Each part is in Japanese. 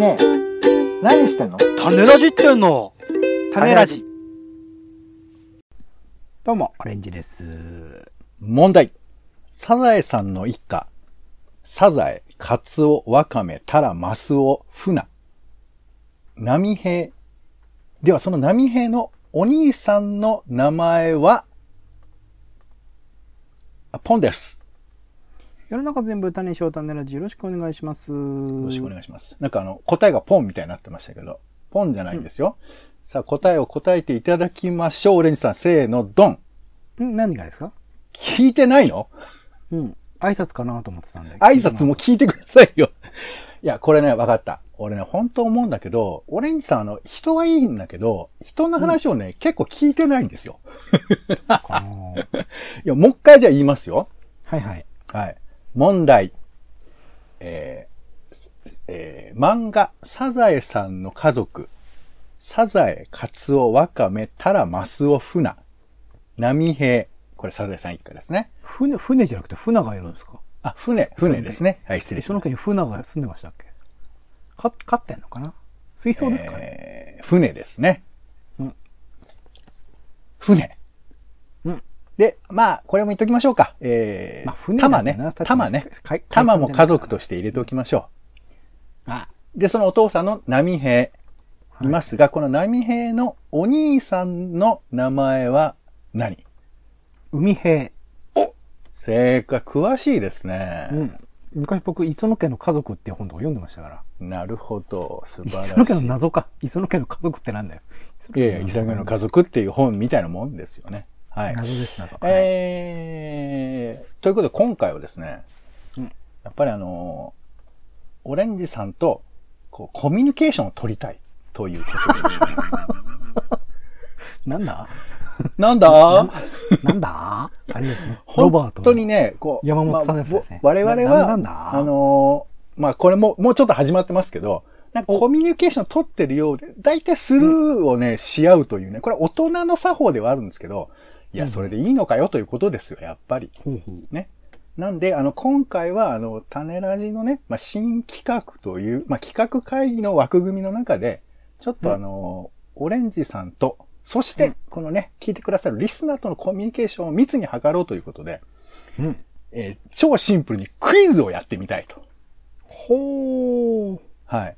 ね何してんの？種ラジってんの種ラジ。どうも、オレンジです。問題。サザエさんの一家。サザエ、カツオ、ワカメ、タラ、マスオ、フナ。波平。では、その波平のお兄さんの名前は、あポンです。世の中全部種翔種ラジよろしくお願いします。よよろしくお願いします。なんかあの、答えがポンみたいになってましたけど、ポンじゃないんですよ。さあ、答えを答えていただきましょう。オレンジさん、せーの、ドン。ん？何がですか？聞いてないの？うん。挨拶かなと思ってたんで。挨拶も聞いてくださいよ。いや、これね、わかった。俺ね、本当思うんだけど、オレンジさん、あの、人はいいんだけど、人の話をね、結構聞いてないんですよ。いや、もう一回じゃあ言いますよ。はいはい。はい。問題。えーすえー漫画、サザエさんの家族。サザエ、カツオ、ワカメ、タラ、マスオ、フナ。波平。これサザエさん一家ですね。船、船じゃなくて船がいるんですか？あ、船、船ですね。はい、失礼しそのました。家に船が住んでましたっけ？か、飼ってんのかな？水槽ですかね、えー船ですね。うん船。うんで、まあ、これも言っときましょうか。えー、まあ船玉ね。玉ね。玉も家族として入れておきましょあ、う。で、そのお父さんの波平。いますが、この波平のお兄さんの名前は何？海平。正解、詳しいですね。うん。昔僕、磯野家の家族っていう本とか読んでましたから。なるほど、素晴らしい。磯野家の謎か。磯野家の家族ってなんだよ。いやいや、イサの家族っていう本みたいなもんですよね。はい。謎です、謎。はい。えー、ということで今回はですね、うん。やっぱりあのーオレンジさんと、こう、コミュニケーションを取りたい。ということで。なんだ？なんだ？なんだ？あれですね。本ロバートの当にね、こう、山本さんですね。まあ我々なは、あのーまあ、これも、もうちょっと始まってますけど、なんかコミュニケーションを取ってるようで、大体スルーをね、し合うというね、これ大人の作法ではあるんですけど、いや、それでいいのかよということですよ、やっぱり。ほうほうね。なんで、あの、今回は、あの、種ラジのね、まあ、新企画という、まあ、企画会議の枠組みの中で、ちょっとあの、オレンジさんと、そして、このね、聞いてくださるリスナーとのコミュニケーションを密に図ろうということで、うん。えー超シンプルにクイズをやってみたいと。ほー。はい。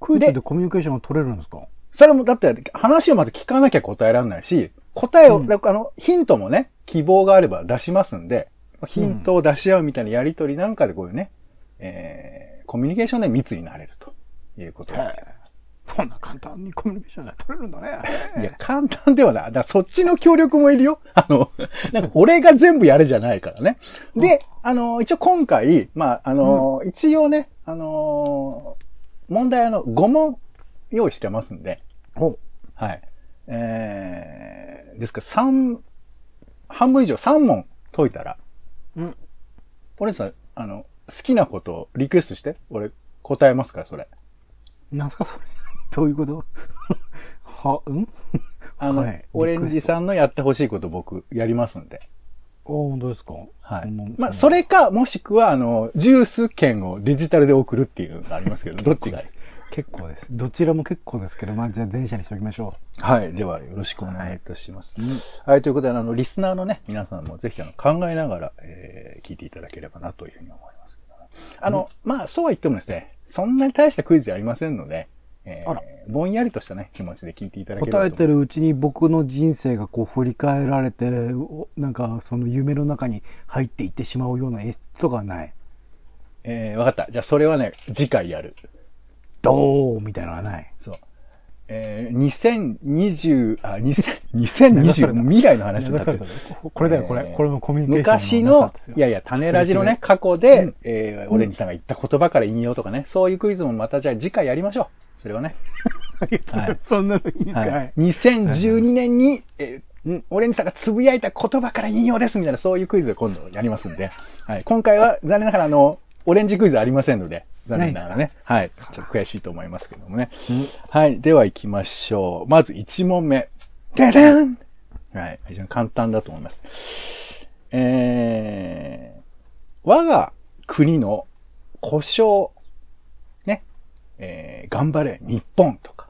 クイズでコミュニケーションが取れるんですか？それも、だって、話をまず聞かなきゃ答えられないし、答えを、うんあの、ヒントもね、希望があれば出しますんで、ヒントを出し合うみたいなやりとりなんかでこういうね、えー、コミュニケーションで密になれるということですよ。そんな簡単にコミュニケーションが取れるんだね。いや、簡単ではない。だからそっちの協力もいるよ。あの、なんか俺が全部やるじゃないからね。で、あの、一応今回、まあ、あの、一応ね、あの、問題あの、5問用意してますんで、ほはい。えー、ですか？ら3、半分以上3問解いたら、う。うん。俺さん、あの、好きなことをリクエストして、俺答えますから、それ。なんすかそれ？どういうこと？は、うん？あの、はいオレンジさんのやってほしいこと僕やりますんで。あ、本当ですか？はい。うんまあ、それか、もしくは、あの、ジュース券をデジタルで送るっていうのがありますけど、どっちがいい？結構です。どちらも結構ですけど、まあ、じゃあ電車にしておきましょはい。では、よろしくお願いいたします。はい。ということで、あの、リスナーのね、皆さんもぜひ、あの、考えながら、えー聞いていただければな、というふうに思いますけどねあの、まあ、そうは言ってもですね、そんなに大したクイズじゃありませんので、えーあらぼんやりとしたね、気持ちで聞いていただう。ければ答え。てるうちに僕の人生がこう振り返られて、おなんかその夢の中に入っていってしまうような演出とかはない。えー、わかった。じゃあ、それはね、次回やる。ドーみたいなのはない。そう。えー、2020、あ、2000 2020、未来の話になってる。これだよ、これ。えーこれもコミュニケー昔ションのなのいやいや、種ラジのね、過去で、えー、オレンジさんが言った言葉から引用とかね、そういうクイズもまたじゃあ次回やりましょう。それはね。ありがとうございます。そんなのいいですか、ははいい。2012年に、えーうんオレンジさんがつぶやいた言葉から引用ですみたいな、そういうクイズを今度やりますんで、はい。今回は残念ながらあの、オレンジクイズありませんので、残念ながらね。はい。ちょっと悔しいと思いますけどもね。はい。では行きましょう。まず1問目。ででんはい。非常に簡単だと思います。えー、我が国の故障、ね、えー、頑張れ、日本とか、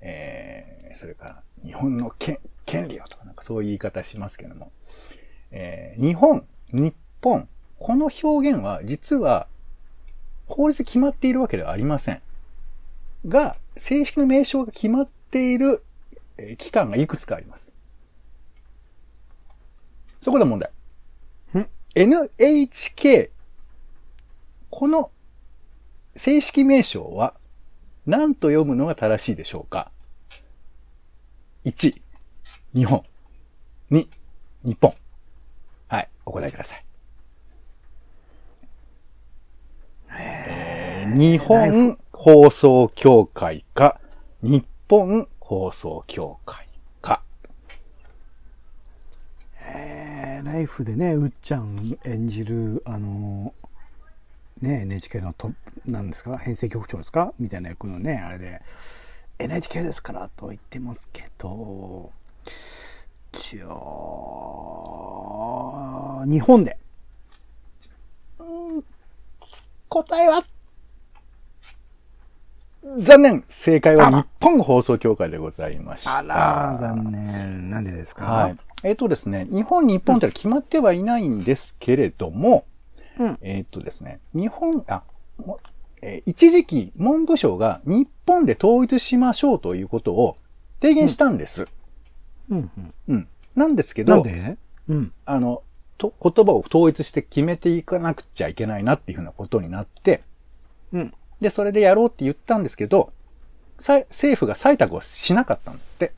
えー、それから、日本の権権利をとか、なんかそういう言い方しますけども、えー、日本、日本、この表現は実は法律で決まっているわけではありません。が、正式の名称が決まっている、えー、機関がいくつかあります。そこで問題。NHK。この正式名称は何と読むのが正しいでしょうか ?1、日本。2、日本。はい、お答えください。えー、日本放送協会か、日本放送協会か。えー、ライフでね、うっちゃん演じる、あの、ね、NHK のトップ、なんですか編成局長ですかみたいな役のね、あれで、NHK ですからと言ってますけど、じゃあ、日本で。答えは？残念正解は日本放送協会でございました。あら、残念。なんでですか？はい。えっ、とですね、日本、日本ってのは決まってはいないんですけれども、うんえっ、とですね、日本、あ、もえー一時期文部省が日本で統一しましょうということを提言したんです。うんうん。うん。なんですけど、なんで？うん。あの、と、言葉を統一して決めていかなくちゃいけないなっていうふうなことになって、うん。で、それでやろうって言ったんですけど、さ政府が採択をしなかったんですって。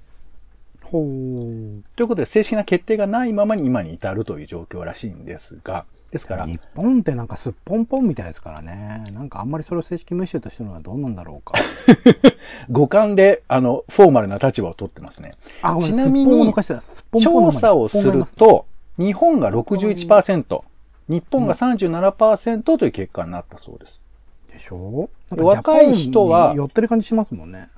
ほう。ということで、正式な決定がないままに今に至るという状況らしいんですが、ですから、日本ってなんかすっぽんぽんみたいですからね。なんかあんまりそれを正式無視としてるのはどうなんだろうか。五感で、あの、フォーマルな立場を取ってますね。あちなみに調査をすると、日本が61%、日本が37%という結果になったそうです。でしょ？で若い人は寄ってる感じしますもんね。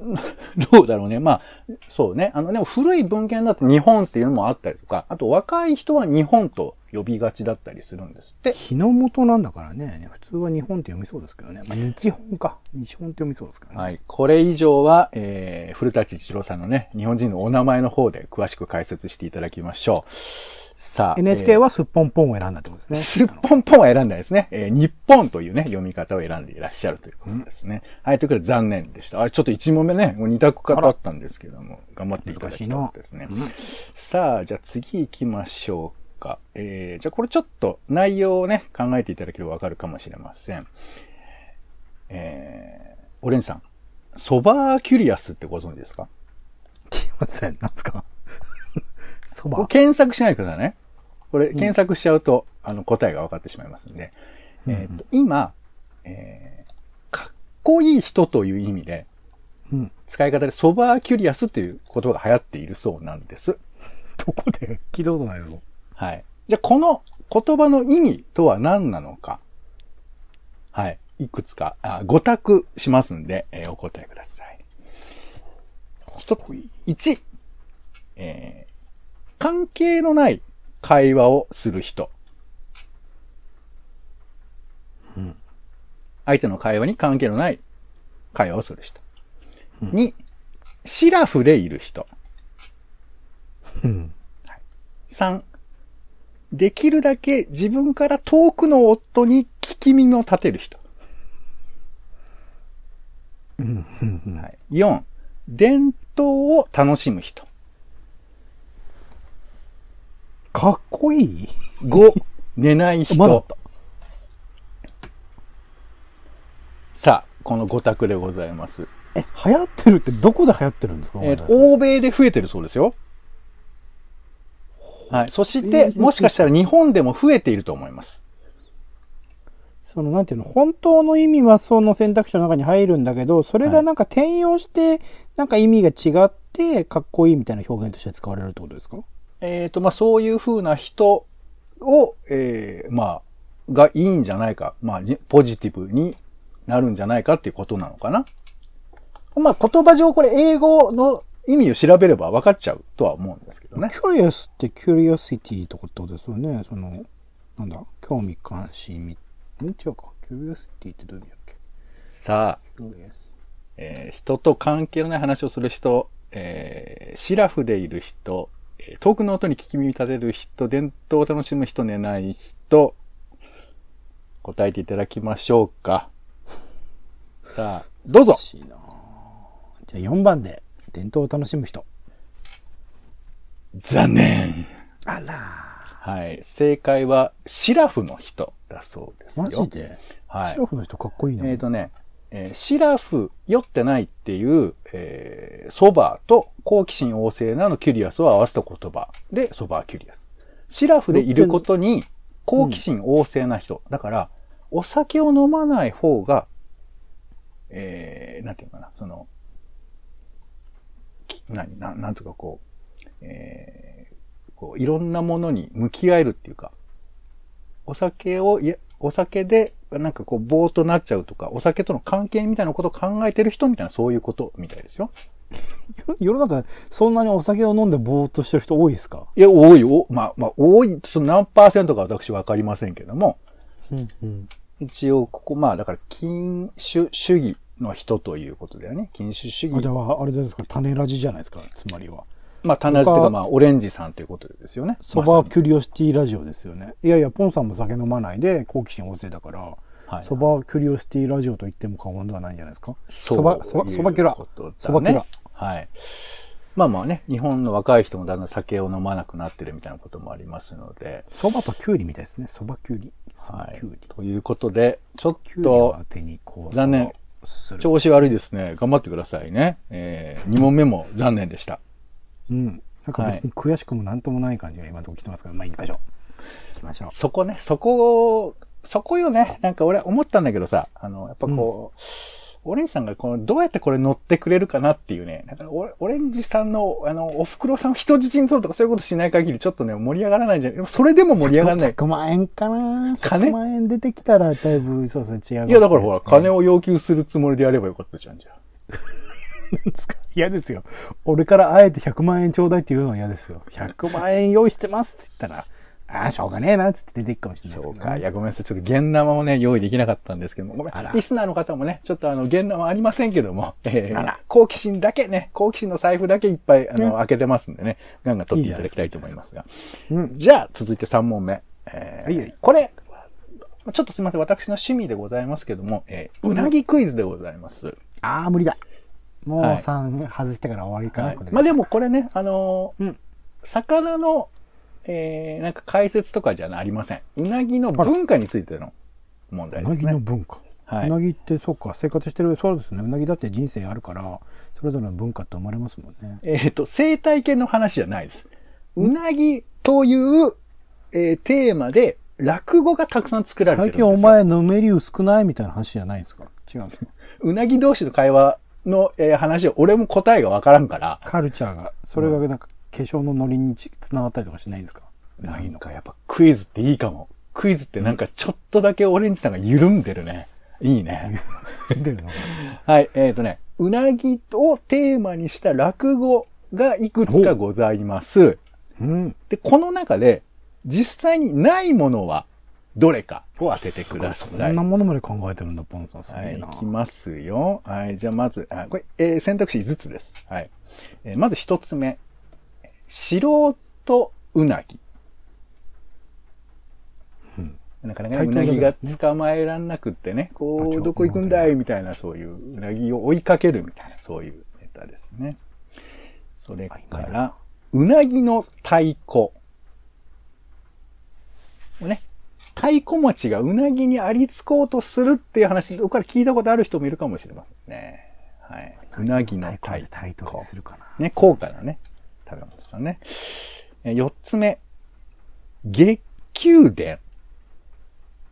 どうだろうね。まあ、そうね。あの、でも古い文献だと日本っていうのもあったりとか、あと若い人は日本と呼びがちだったりするんですって。日の元なんだからね。普通は日本って読みそうですけどね。まあ、日本か。日本って読みそうですからね。はい。これ以上は、えー、古舘一郎さんのね、日本人のお名前の方で詳しく解説していただきましょう。さあ。NHK は、はすっぽんぽんを選んだってことですね。すっぽんぽんは選んだんですね。えー、日本というね、読み方を選んでいらっしゃるということですね。はい。ということで残念でした。あ、ちょっと1問目ね、もう2択かだったんですけども、頑張っていただきたかですね。さあ、じゃあ次行きましょうか。えー、じゃあこれちょっと内容をね、考えていただければわかるかもしれません。えー、オレンジさん、sober curious ってご存知ですか？すいません。なんですか？そば。検索しないでくださいね。これ検索しちゃうと、あの答えが分かってしまいますんで。えっと、今、えー、かっこいい人という意味で、うん。使い方で sober curious という言葉が流行っているそうなんです。どこで？聞いたことないぞ。はい。じゃあ、この言葉の意味とは何なのか。はい。いくつか、あ、5択しますんで、えーお答えください。一つ、1、えー、関係のない会話をする人。うん相手の会話に関係のない会話をする人。2、シラフでいる人。うん。3、できるだけ自分から遠くの夫に聞き耳を立てる人。うん。うん。はい、4、伝統を楽しむ人。かっこいい？5、寝ない人。まだあった。さあ、この5択でございます。え、流行ってるってどこで流行ってるんですか？えー欧米で増えてるそうですよ。はい。そしえて、ーもしかしたら日本でも増えていると思います。その、なんていうの、本当の意味はその選択肢の中に入るんだけど、それがなんか転用して、なんか意味が違って、かっこいいみたいな表現として使われるってことですか？えっ、と、まあ、そういう風な人を、えーまあ、がいいんじゃないか。まあ、じポジティブになるんじゃないかっていうことなのかな。まあ、言葉上これ英語の意味を調べれば分かっちゃうとは思うんですけどね。curious って curiosity とかってことですよね。その、なんだ興味関心み、ん？違うか。curiosity ってどういう意味だっけ？さあ、えー人と関係のない話をする人、えーシラフでいる人、えー遠くの音に聞き耳立てる人、伝統を楽しむ人、寝ない人、答えていただきましょうか。さあ、どうぞじゃあ4番で、伝統を楽しむ人。残念あらはい。正解は、シラフの人だそうですよ。マジで？はいシラフの人かっこいいな。えっ、とね、えーシラフ、酔ってないっていう、えー、 sober と好奇心旺盛なの curious を合わせた言葉で、 sober curious。シラフでいることに好奇心旺盛な人。だから、お酒を飲まない方が、えー、なんていうのかな、その、何、ななんつうかこう、えー、こう、いろんなものに向き合えるっていうか、お酒を、や、お酒で、なんかこう、ぼーっとなっちゃうとか、お酒との関係みたいなことを考えてる人みたいな、そういうことみたいですよ。世の中、そんなにお酒を飲んでぼーっとしてる人多いですか？いや、多い、おまあ、まあ、多い、その何パーセントか私わかりませんけども、うんうん。一応、ここ、まあ、だから、禁酒主義の人ということだよね。禁酒主義あじゃ。あ、あれですか、種ラジじゃないですか、つまりは。まあ、タナジというか、まあ、オレンジさんということですよね。そばキュリオシティラジオですよね。いやいや、ポンさんも酒飲まないで好奇心旺盛だから、はいそばキュリオシティラジオと言っても過言ではないんじゃないですか？そば、そば、そばキュラ。そそばキュラ。はい。まあまあね、日本の若い人もだんだん酒を飲まなくなってるみたいなこともありますので、そばとキュウリみたいですね。そばキュウリ。そばはい。ということで、ちょっと。残念。調子悪いですね。頑張ってくださいね。えー、2問目も残念でした。うん。なんか別に悔しくもなんともない感じが今のところ来てますから、まあ行きましょう。行きましょう。そこね、そこを、そこよね。なんか俺思ったんだけどさ、あの、やっぱこう、オレンジさんがこの、どうやってこれ乗ってくれるかなっていうね。だからオレンジさんの、あの、お袋さんを人質に取るとかそういうことしない限りちょっとね、盛り上がらないんじゃないそれでも盛り上がらない。100万円かな金 ?100 万円出てきたらだいぶ、そうですね、違う、いや、だからほら、金を。を要求するつもりでやればよかったじゃん、じゃあ。嫌ですよ。俺からあえて100万円ちょうだいって言うのは嫌ですよ。100万円用意してますって言ったら、ああ、しょうがねえなっつって出ていくかもしれないですけど、そうか。いね。や、ごめんなさい。ちょっと現生をね、用意できなかったんですけども。ごめんあら。リスナーの方もね、ちょっとあの、現生ありませんけども、えーあら、好奇心だけね、好奇心の財布だけいっぱい、あの、ね開けてますんでね、ガンガン取っていただきたいと思いますが。うん。じゃあ、続いて3問目。えーはいはいこれ、ちょっとすみません。私の趣味でございますけども、えーうなぎクイズでございます。ああ、無理だ。もうはい3外してから終わりかな、はいこれ。まあでもこれね、あのーうん魚の、えー、なんか解説とかじゃありません。うなぎの文化についての問題うなぎのですね。文化。はいうなぎって、そうか、生活してる、そうですね。うなぎだって人生あるから、それぞれの文化って生まれますもんね。えっ、と、生態系の話じゃないです。うなぎという、えーテーマで、落語がたくさん作られてるん最ですよ。近お前のめり少ない？みたいな話じゃないんですか？違うんですか？うなぎ同士の会話の、えー話を、俺も答えがわからんから、カルチャーが、それがなんか化粧のノリにつながったりとかしないんですか？うなんかやっぱクイズっていいかも。クイズってなんかちょっとだけオレンジさんが緩んでるね。いいね。出るの？はい、えっ、とね、うなぎをテーマにした落語がいくつかございます。うん。で、この中で、実際にないものはどれかを当ててくだそさい。んなものまで考えてるんだ、ポンさん。すはい、げえな。いきますよ。はい、じゃあまず、あこれ、えー選択肢5つです。はい。えーまず1つ目。素人うなぎ。なかなかね、うなぎが捕まえらんなくってね、こう、どこ行くんだいみたいな、そういう、うなぎを追いかけるみたいな、そういうネタですね。それから、うなぎの太鼓。ね、太鼓持ちがうなぎにありつこうとするっていう話、どこから聞いたことある人もいるかもしれませんね。はい。うなぎの太鼓。するかな。ね、高価なね、食べ物ですからね。え四つ目、月宮殿。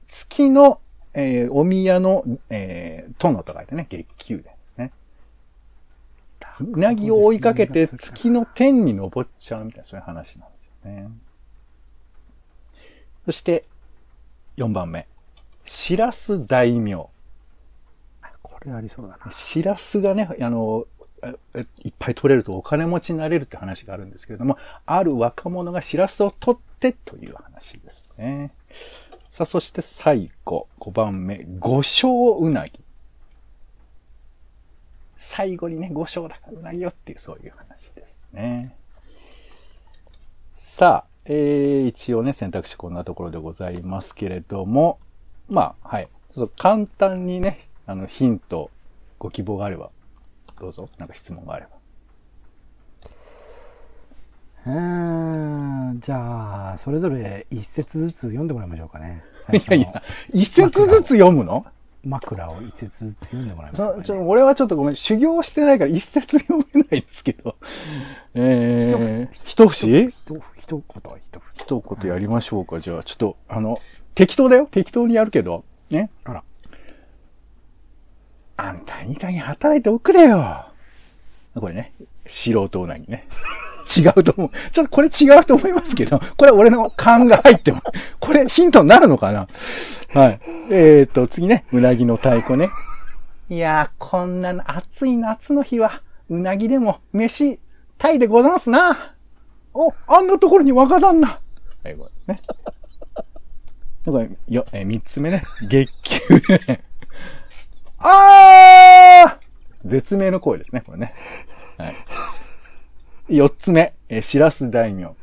月の、えーお宮の、えー殿と書いてね、月宮殿ですね。うなぎを追いかけて月の天に登っちゃうみたいな、そういう話なんですよね。そして、4番目。しらす大名。これありそうだな。しらすがね、あの、ええいっぱい取れるとお金持ちになれるって話があるんですけれども、ある若者がしらすを取ってという話ですね。さあ、そして最後、5番目、五章うなぎ。最後にね、5章だからうなぎよっていう、そういう話ですね。さあ、えー、一応ね、選択肢こんなところでございますけれども、まあ、はい。ちょっと簡単にね、あの、ヒント、ご希望があれば、どうぞ、なんか質問があれば。うーんじゃあそれぞれ一節ずつ読んでもらいましょうかねいやいや、一節ずつ読むの？枕を一節ずつ読んでもらいましょうか、ね、そちょ俺はちょっとごめん、修行してないから一節読めないですけど。えー、一節？ひと一言一言一言やりましょうか。じゃあ、ちょっと、あの、適当だよ。適当にやるけど。ね。あらあんた、いい加減働いておくれよ。これね、素人うなぎね。違うと思う。ちょっとこれ違うと思いますけど、これ俺の勘が入っても、これヒントになるのかな？はい。えーと、次ね、うなぎの太鼓ね。いやー、こんな暑い夏の日は、うなぎでも飯、タイでござんすな。お、あんなところに若旦那。はい、これね。これ、よ、え三つ目ね。月給ね。あー絶命の声ですね、これね。はい。四つ目、えー、しらす大名。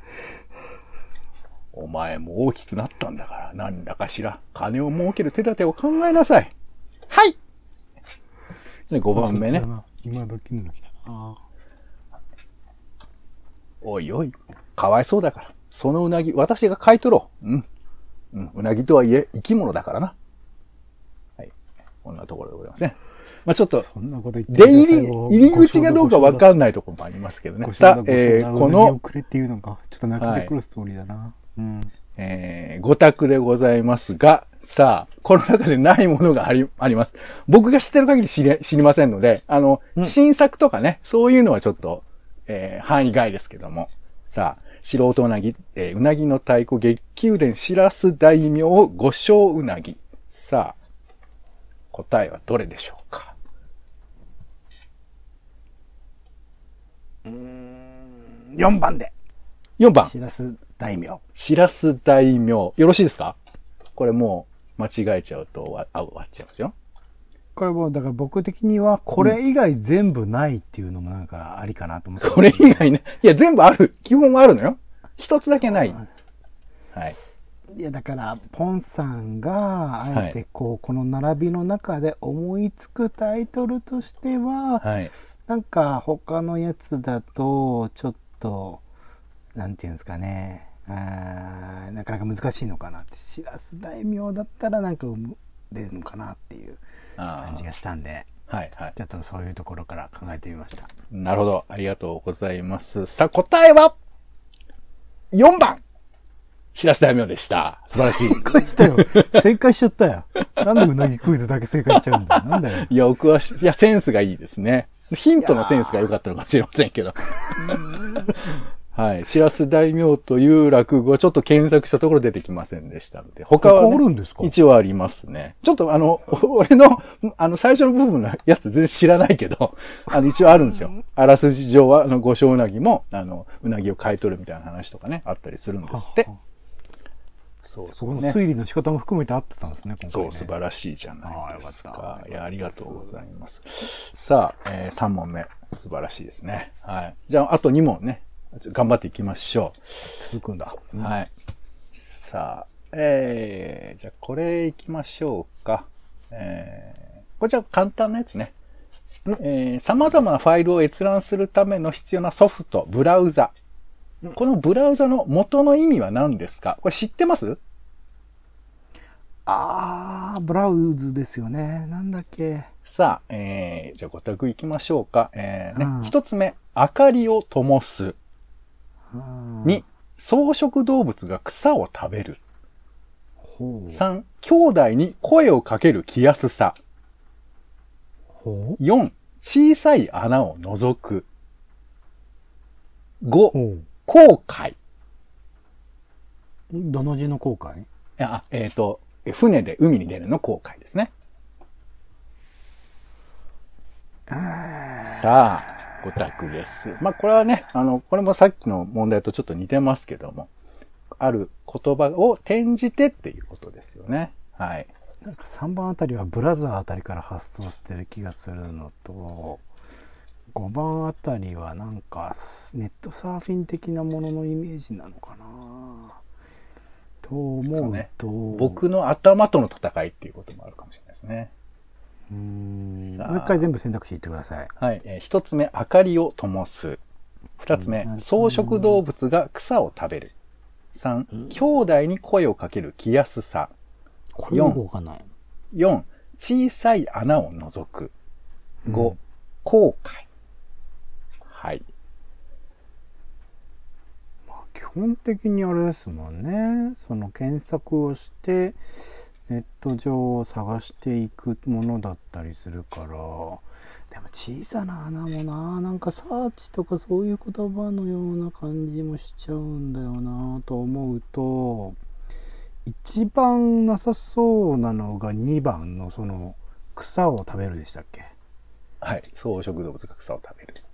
お前も大きくなったんだから、何らかしら、金を儲ける手立てを考えなさい。はいで、5番目ね。今時の時だなおいおい、かわいそうだから。そのうなぎ、私が買い取ろう。うん。うん、うなぎとはいえ、生き物だからな。はい。こんなところでございますね。まあちょっと、そんなこと言って出入り、入り口がどうかわかんないところもありますけどね。さあ、えー、この、くれっていうのかちょっと泣けてくるストーリーだな、うんえー、ご択でございますが、さあ、この中でないものがあり、あります。僕が知ってる限り知り、知りませんので、あの、新作とかね、そういうのはちょっと、えー、範囲外ですけども。さあ、素人うなぎ、えーうなぎの太鼓、月宮殿、しらす大名、五章うなぎ。さあ、答えはどれでしょうか？4番で ?4 番、しらす大名しらす大名。よろしいですか？これもう、間違えちゃうと終わあ終わっちゃいますよ。これもうだから僕的にはこれ以外全部ないっていうのもなんかありかなと思って、これ以外ね。いや、全部ある。基本はあるのよ。一つだけない。はい。いやだからポンさんがあえてこう、この並びの中で思いつくタイトルとしては、はい。なんか他のやつだとちょっとなんていうんですかねあーなかなか難しいのかなってしらす大名だったらなんか出るのかなっていうあ感じがしたんでーはい、はい。ちょっとそういうところから考えてみましたなるほど。ありがとうございます。さあ、答えは、4番しらす大名でした。素晴らしい。正解したよ正解しちゃったよなんでうなぎクイズだけ正解しちゃうんだよなんだよいや、僕はし、いや、センスがいいですね。ヒントのセンスが良かったのかもしれませんけど。はい。しらす大名という落語、ちょっと検索したところ出てきませんでしたので、他は、ね、他あるんですか？一応ありますね。ちょっとあの、お 俺の、あの、最初の部分のやつ全然知らないけど、あの、一応あるんですよ。あらすじ上は、あの、五章うなぎも、あの、うなぎを買い取るみたいな話とかね、あったりするんですって。そうそこのね。推理の仕方も含めて合ってたんですね今回そう、ね素晴らしいじゃないですかっ。たかいや、ありがとうございます。さあ、えー、3問目。素晴らしいですね。はい。じゃあ、あと2問ね。頑張っていきましょ続くんだう。はい。さあ、えー、じゃあ、これいきましょうか。えー、これじゃあ簡単なやつね。えー、様々なファイルを閲覧するための必要なソフト、ブラウザ。このブラウザの元の意味は何ですか？これ知ってます？あーブラウズですよねなんだっけさあ、えー、じゃあご託行きましょうか。えー、うんね、一つ目、明かりを灯す。うん二、草食動物が草を食べる。三、兄弟に声をかける気やすさ。四、小さい穴を覗く。五、ほう航海。どの字の後悔？いや、えっ、と、え船で海に出るの航海ですね。さあ、ご託です。まあ、これはね、あの、これもさっきの問題とちょっと似てますけども、ある言葉を転じてっていうことですよね。はい。なんか3番あたりはブラザーあたりから発想してる気がするのと5番あたりはなんかネットサーフィン的なもののイメージなのかなと思うそうねと僕の頭との戦いっていうこともあるかもしれないですね。うーんさあもう一回全部選択肢言ってくださいはい。えー一つ目、明かりを灯す。二つ目う、ん草食動物が草を食べる。三、兄弟に声をかける気安さ。これよくわかんない四、小さい穴を覗く。五、後悔。はい。基本的にあれですもんねその検索をしてネット上を探していくものだったりするからでも小さな穴もななんかサーチとかそういう言葉のような感じもしちゃうんだよなと思うと一番なさそうなのが2番のその草を食べるでしたっけ？はい。草食動物が草を食べる。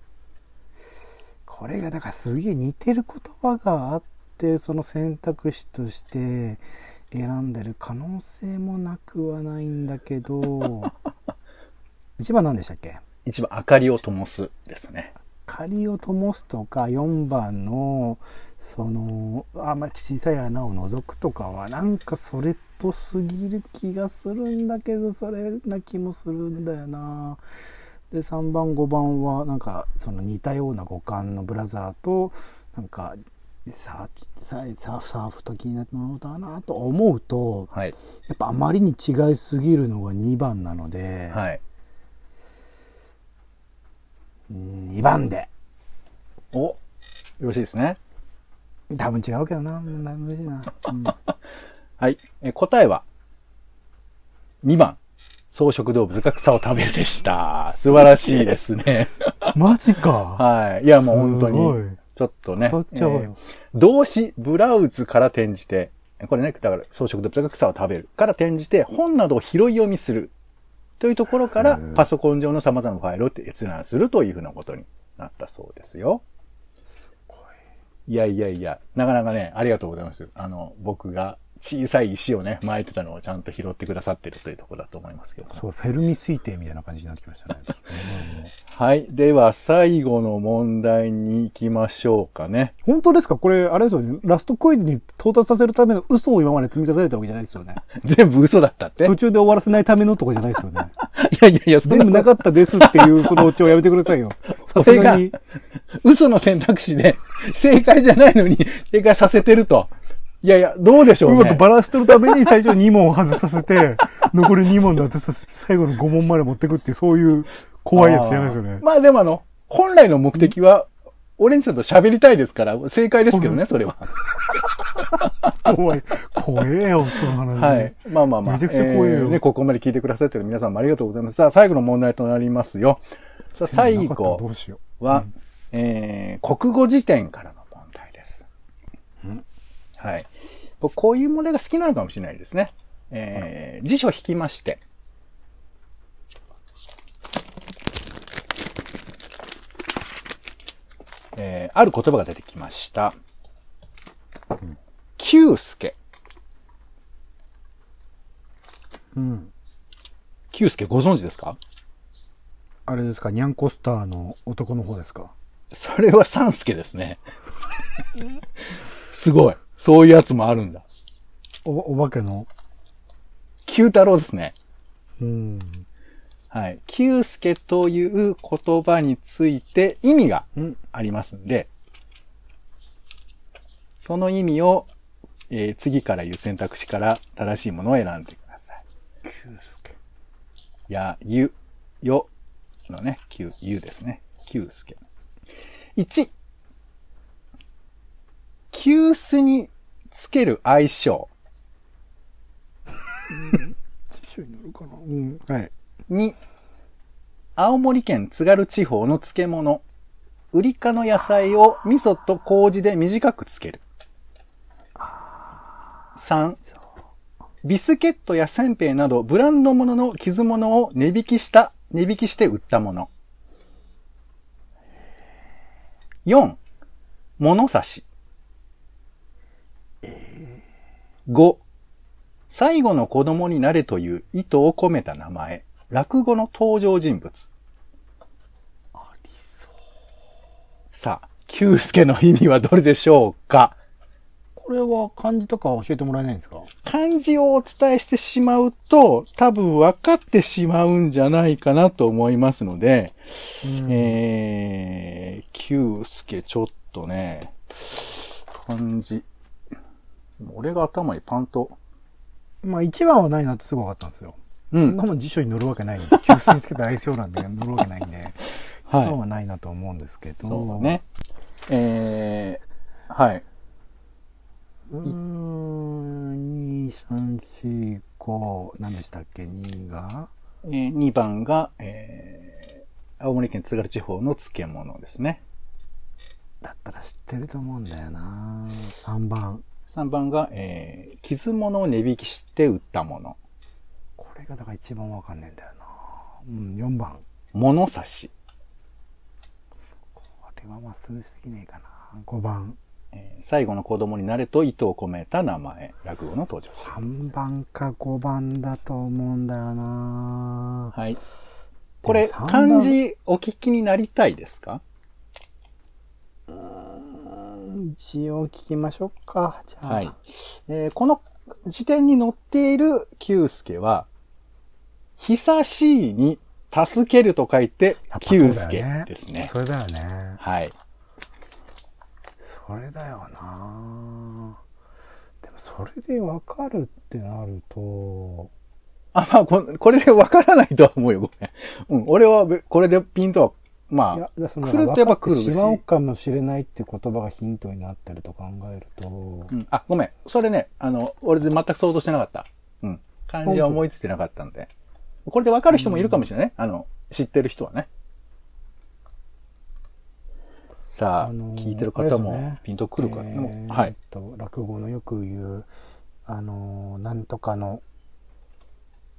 これがだからすげえ似てる言葉があってその選択肢として選んでる可能性もなくはないんだけど 一番何でしたっけ？一番、明かりを灯すですね。仮を灯すとか4番のそのあまあ小さい穴を覗くとかはなんかそれっぽすぎる気がするんだけどそれな気もするんだよなで3番5番はなんかその似たような五感のブラザーとなんかサーチサーサーフサーフ的なものだなと思うとはい。やっぱあまりに違いすぎるのが2番なので、はい。2番でお、よろしいですね。多分違うけどなうん難しいな、うんはい。えー答えは、2番。草食動物が草を食べるでした。素晴らしいですね。マジか。はい。いや、もう本当に、ちょっとね。っちゃうよえー動詞、ブラウズから転じて、これね、だから草食動物が草を食べるから転じて、本などを拾い読みする。というところから、パソコン上の様々なファイルを閲覧するというふうなことになったそうですよ。いやいやいや、なかなかね、ありがとうございます。あの、僕が小さい石をね、巻いてたのをちゃんと拾ってくださってるというところだと思いますけど、ね。そう、フェルミ推定みたいな感じになってきました ね。はい。では、最後の問題に行きましょうかね。本当ですか？これ、あれですよね。ラストクイズに到達させるための嘘を今まで積み重ねたわけじゃないですよね。全部嘘だったって？い途中で終わらせないためのとかじゃないですよね。やいやいや、そん全部なかったですっていうそのオチをやめてくださいよ。さすがに。嘘の選択肢で、正解じゃないのに、正解させてると。いやいや、どうでしょうね。うまくバランス取るために最初2問外させて、残り2問で当てさせて、最後の5問まで持ってくっていう、そういう怖いやつじゃないですよね。まあでもあの、本来の目的は、オレンジさんと喋りたいですから、正解ですけどね、それは。怖い。怖えよ、その話。はい。まあまあまあ。めちゃくちゃ怖いよえーね、ここまで聞いてくださってる皆さんもありがとうございます。さあ、最後の問題となりますよ。さあ、最後うしよう。は、えー、国語辞典からの。はい。僕、こういう問題が好きなのかもしれないですね。えー、辞書引きまして。えー、ある言葉が出てきました。久助。うん。久助ご存知ですか？あれですか、ニャンコスターの男の方ですか？それは三助ですね。すごい。そういうやつもあるんだ。お、お化けの？九太郎ですね。うん。はい。久助という言葉について意味がうん。ありますんで、その意味を、えー次から言う選択肢から正しいものを選んでください。久助。や、ゆ、よのね、旧、ゆですね。久助。1、急須につける相性。辞書に載るかなうん。はい。2、青森県津軽地方の漬物。ウリ科の野菜を味噌と麹で短くつける。3、ビスケットやせんべいなどブランド物の傷物を値引きした、値引きして売ったもの。4、物差し。5、最後の子供になれという意図を込めた名前。落語の登場人物。ありさあ、久介の意味はどれでしょうか？これは漢字とか教えてもらえないんですか？漢字をお伝えしてしまうと、多分分かってしまうんじゃないかなと思いますので、えー、久介ちょっとね、漢字。俺が頭にパンと。まあ一番はないなってすぐ分かったんですよ。うん。そんなもん辞書に載るわけないんで、急須につけた愛称なんで載るわけないんで、一はい番はないなと思うんですけど。そうね。えー、はい。うーん、2、3、4、5、何でしたっけ ?2 が？えー、2番が、えー、青森県津軽地方の漬物ですね。だったら知ってると思うんだよな3番。3番が、えー、傷物を値引きして売ったもの。これがだから一番わかんねえんだよなうん、4番。物差し。これはまっすぐすぎねえかな5番。えー最後の子供になれと意図を込めた名前。落語の登場。3番か5番だと思うんだよなはい。これ、漢字お聞きになりたいですか？一応聞きましょうか。じゃあ。はい。えーこの辞典に載っている久介は、久しいに助けると書いて、久介ねですね。それだよね。はい。それだよなでもそれでわかるってなると、あ、まあこ、これでわからないとは思うよ、ごめん。うん、俺はべ、これでピンとは、まあ、、来るとやっぱ来るし。しまうかもしれないっていう言葉がヒントになってると考えると、うん、あ、ごめん。それね、あの、俺で全く想像してなかった。うん。漢字は思いついてなかったんで。これでわかる人もいるかもしれないね。あの、知ってる人はね。さあ、あのー聞いてる方もピンとくるかな、えーはい。と落語のよく言うあのーなんとかの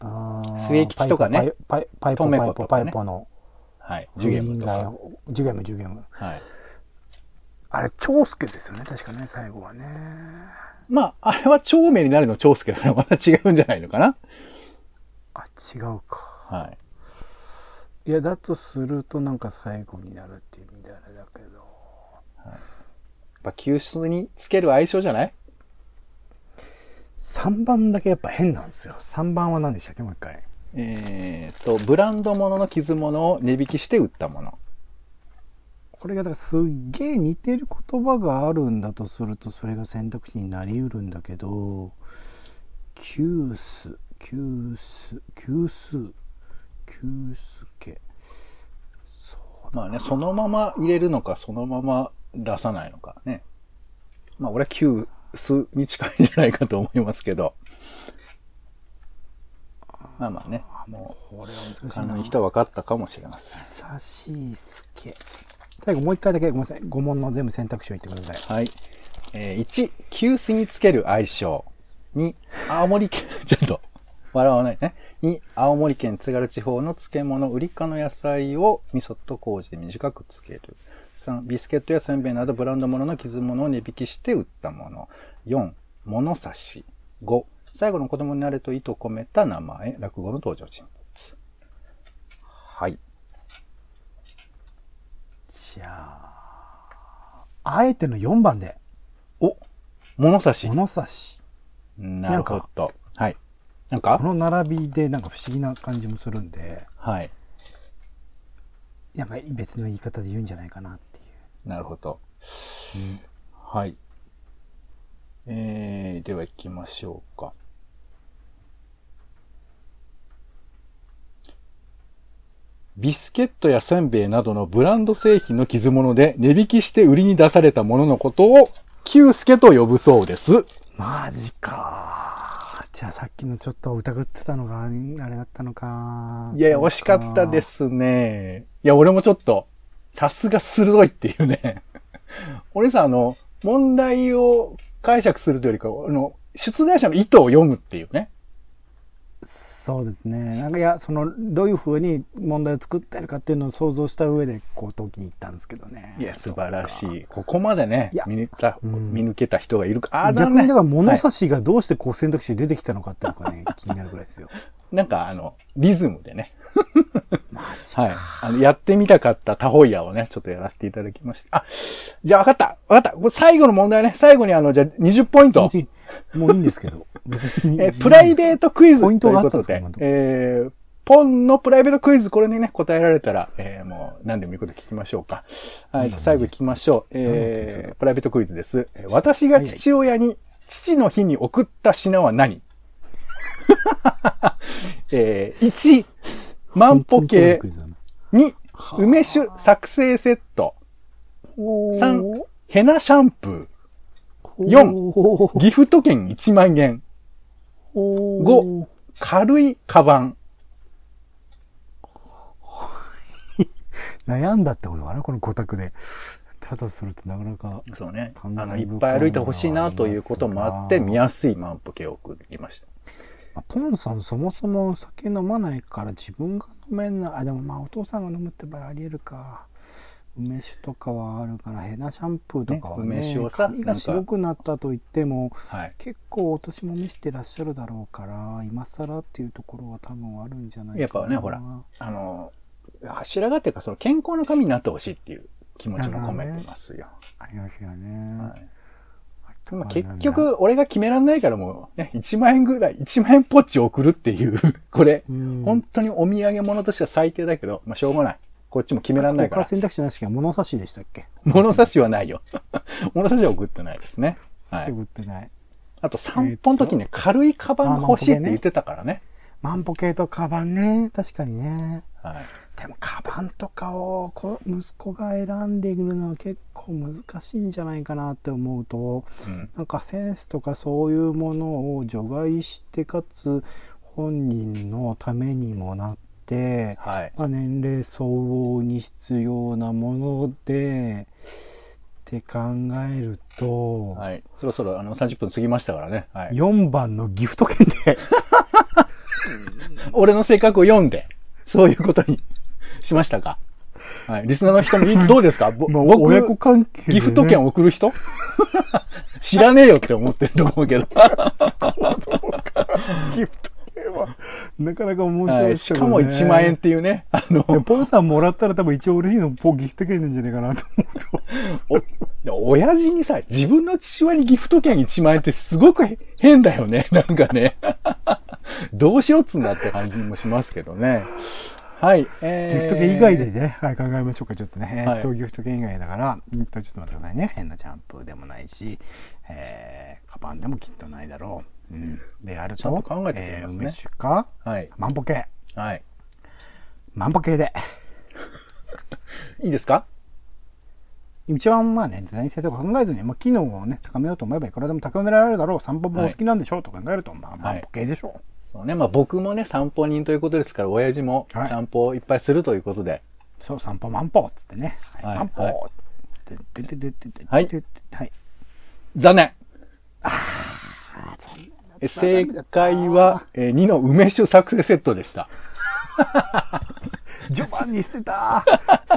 あー末吉とかねパイパイパイポパイポのはい。ジュゲムとか。ジュゲムジュゲムはい。あれ長介ですよね確かね最後はね。まあ、あれは長命になるの長介だからまた違うんじゃないのかな。あ違うか。はい。いやだとするとなんか最後になるっていう意味であれだけど。やっぱ急須につける相性じゃない？3番だけやっぱ変なんですよ。3番は何でしたっけもう一回えー、と、ブランド物の傷物を値引きして売ったもの。これがだからすっげえ似てる言葉があるんだとするとそれが選択肢になりうるんだけどキュースキュースキュースキュースケそうまあね、そのまま入れるのか、そのまま出さないのかね。まあ俺は急須に近いんじゃないかと思いますけど。まあまあね、もこれは難う、しいな人は分かったかもしれません。久しいすけ最後もう一回だけごめんなさい5問の全部選択肢を言ってくださいはい。えー、1、急須につける相性。2、青森県、ちょっと、笑わないね。2、青森県津軽地方の漬物、売りかの野菜を味噌と麹で短くつける。3、ビスケットやせんべいなどブランド物の傷物を値引きして売ったもの。4、物差し。5、最後の子供になれと意図を込めた名前、落語の登場人物。はい。じゃああえての4番でお、物差し。物差しなるほど。はい。なんか？この並びでなんか不思議な感じもするんではい。なんか別の言い方で言うんじゃないかなっていうなるほど。はい。えー、では行きましょうか。ビスケットやせんべいなどのブランド製品の傷物で値引きして売りに出されたもののことを、キュウスケと呼ぶそうです。マジかじゃあさっきのちょっと疑ってたのがあれだったのかいやいや、惜しかったですね。いや、俺もちょっと、さすが鋭いっていうね。俺さ、あの、問題を解釈するというよりか、あの、出題者の意図を読むっていうね。そうですねなんかいやそのどういうふうに問題を作ってるかっていうのを想像した上でこう解きに行ったんですけどねいや、素晴らしい。ここまでね見抜た、うん見抜けた人がいるか。あー、逆残念。にだから物はい差しがどうしてこう選択肢で出てきたのかっていうのがね、気になるぐらいですよ。なんか、あの、リズムでね。はい。あの、やってみたかったタホイヤをね、ちょっとやらせていただきました。あ、じゃあ分かった分かったこれ最後の問題ね。最後にあの、じゃあ20ポイント。もういいんですけど。別にえープライベートクイズポイントがあったんですかえー、ポンのプライベートクイズ、これにね、答えられたら、えー、もう何でもいいこと聞きましょうか。はい、最後聞きましょう。えー、プライベートクイズです。えー私が父親に父の日に送った品は何？えー、1、万歩計。2、梅酒作成セット。3、ヘナシャンプ4ギフト券1万円。5、軽いカバン。悩んだってことかな、この5択で。ただするとなかなか。そうね。あの、いっぱい歩いてほしいなということもあって、見やすい万歩計を送りました。まあポンさんそもそもお酒飲まないから自分が飲めない。あ、でもまあお父さんが飲むって場合あり得るか。梅酒とかはあるから、ヘナシャンプーとかはね、ね梅酒をさ髪が白くなったと言っても、はい。結構お年も召してらっしゃるだろうから、今更っていうところは多分あるんじゃないかな。やっぱね、ほら、あの、柱がっていうか、その健康な髪になってほしいっていう気持ちも込めてますよ。ありますよね。はいまあ、結局、俺が決めらんないからもう、ね、1万円ぐらい、1万円ポッチ送るっていう、これ、うん、本当にお土産物としては最低だけど、まあ、しょうがない。こっちも決めらんないから。他選択肢なしか物差しでしたっけ？物差しはないよ。物差しは送ってないですね。はい。送ってない。あと散歩の時にね、軽いカバンが欲しいって言ってたからね。万歩計とカバンね。確かにね。はい。でも、カバンとかをこ息子が選んでいるのは結構難しいんじゃないかなって思うと、うん。なんかセンスとかそういうものを除外して、かつ本人のためにもなはい。まあ、年齢相応に必要なもので、って考えると、はい。そろそろあの30分過ぎましたからね。はい。4番のギフト券で、俺の性格を読んで、そういうことに しましたかはい。リスナーの人もどうですか？ぼまあ僕、親子関係でねギフト券送る人？知らねえよって思ってると思うけど。ギフトなかなか面はい。白いねしかも1万円っていうね。あの、ポンさんもらったら多分一応嬉しいのポギフト券なんじゃないかなと思うと。お親父にさ、自分の父親にギフト券1万円ってすごく変だよね。なんかね。どうしろっつんだって感じもしますけどね。はい。えーギフト券以外でね、はい、考えましょうか、ちょっとね。はいえっと、ギフト券以外だから、ちょっと待ってくださいね。変なジャンプでもないし、えー、カバンでもきっとないだろう。うん。であると、と考えてくれますねえー梅酒か、はい。万歩計。はい。万歩計で。いいですか？一番まあね、デザイン性とか考えずに、まあ、機能をね、高めようと思えばいくらでも高められるだろう。散歩もお好きなんでしょうと考えると、まあ、はい万歩計でしょう。そうね。まあ僕もね、散歩人ということですから、親父もはい散歩をいっぱいするということで。そう、散歩万歩っつってね。はい、はい万歩はいでででででではいでではい。残念あー残念え正解は、えー2の梅酒作成セットでした。序盤に捨てた。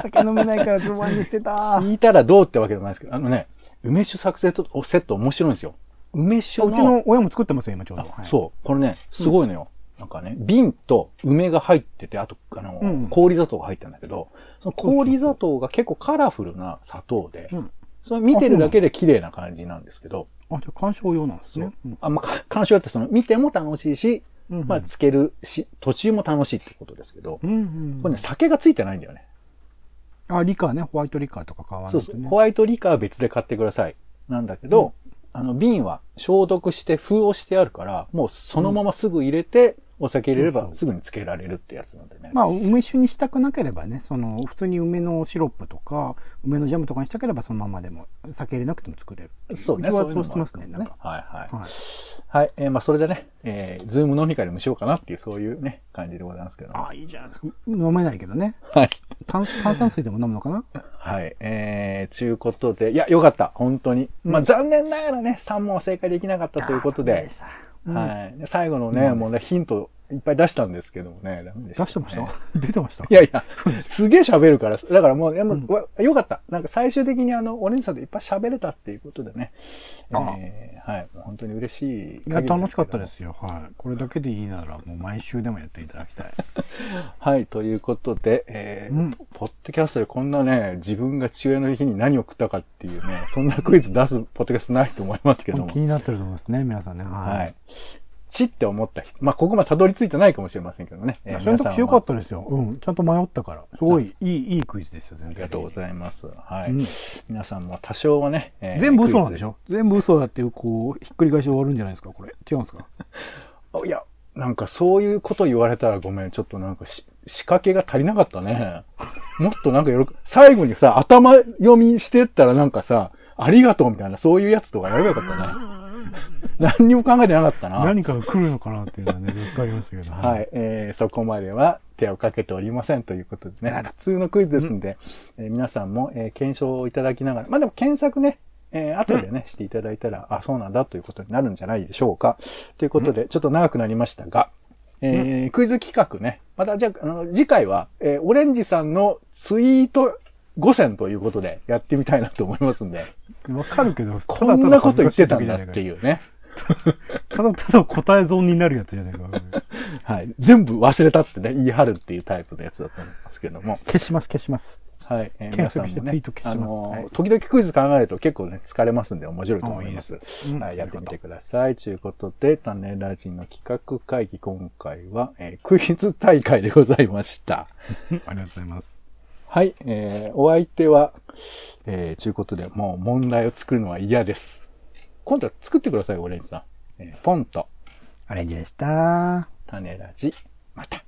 酒飲めないから序盤に捨てた。聞いたらどうってわけでもないですけど、あのね、梅酒作成セット面白いんですよ。梅酒の、うちの親も作ってますよ、今ちょうど。はい。そう、これね、すごいのよ。なんかね、瓶と梅が入ってて、あと、あの、うん。氷砂糖が入ってるんだけど、その氷砂糖が結構カラフルな砂糖で、うん。それ見てるだけで綺麗な感じなんですけど、あ、じゃあ鑑賞用なんですね。うんあんまか、鑑賞ってその、見ても楽しいし、うんうんまあ、つけるし、途中も楽しいってことですけど、うんうんこれね、酒がついてないんだよね。あ、リカーね、ホワイトリカーとか買わないとね。そうそう。ホワイトリカーは別で買ってください。なんだけど、あの、瓶は消毒して封をしてあるから、もうそのまますぐ入れて、お酒入れればそうそうすぐにつけられるってやつなんでね。まあ、梅酒にしたくなければね、その、普通に梅のシロップとか、梅のジャムとかにしたければそのままでも、酒入れなくても作れる。そうね。うちはそうしてますね。なんかかはいはい。はい。はい。えーまあそれでね、えー、ズーム飲み会でもしようかなっていう、そういうね、感じでございますけども。あ、いいじゃないですか。飲めないけどね。はい。炭炭酸水でも飲むのかな？はい。えー、ちゅうことで、いや、よかった。本当に。まあ残念ながらね、3問正解できなかったということで、した。はい。で最後のね、もうね、ヒントいっぱい出したんですけどもね、ダメでした、出してました？出てました？いやいや、すすげえ喋るから、だからもう、でもわよかった。なんか最終的にあの、オレンジさんといっぱい喋れたっていうことでね。あえーはい。本当に嬉しいいや、楽しかったですよ。はい。これだけでいいなら、もう毎週でもやっていただきたい。はい、ということで、えーうんポッドキャストでこんなね、自分が父親の日に何を食ったかっていうね、そんなクイズ出すポッドキャストないと思いますけども 気。になってると思いますね、皆さんね。はい。ちって思った人、まあ、ここまでたどり着いてないかもしれませんけどね。いや選択肢良かったでですよ。うん。ちゃんと迷ったから。すごいいい、いいクイズですよ、全然。ありがとうございます。はい。うん皆さんも多少はね、えー全部嘘なんでしクょ全部嘘だっていう、こう、ひっくり返しで終わるんじゃないですか、これ。違うんですか？いや、なんかそういうこと言われたらごめん、ちょっとなんかし仕掛けが足りなかったね。もっとなんかよろ最後にさ、頭読みしてったらなんかさ、ありがとうみたいな、そういうやつとかやればよかったね。何にも考えてなかったな。何かが来るのかなっていうのはね、ずっとありましたけど。はい、えーそこまでは手をかけておりませんということでね、普通のクイズですんで、えー皆さんも、えー検証をいただきながら、まあでも検索ね、えー後でね、していただいたら、あ、そうなんだということになるんじゃないでしょうか。ということで、ちょっと長くなりましたが、えークイズ企画ね、またじゃあ、あの、次回は、えーオレンジさんのツイート5選ということでやってみたいなと思いますんで、わかるけど、こんなこと言ってたんだってう。いうね。ただただ答え損になるやつじゃないか。はい。全部忘れたってね、言い張るっていうタイプのやつだと思いますけども。消します、消します。はい。えー検索してツイート消しますあのーはい時々クイズ考えると結構ね、疲れますんで面白いと思います。あいいですうんはい。やってみてください。ということで、種ラジの企画会議、今回は、えークイズ大会でございました。ありがとうございます。はい、えー、お相手は、えー、ちゅうことで、もう問題を作るのは嫌です。今度は作ってください、オレンジさん。えー、ポンと。オレンジでした。種ラジ、また。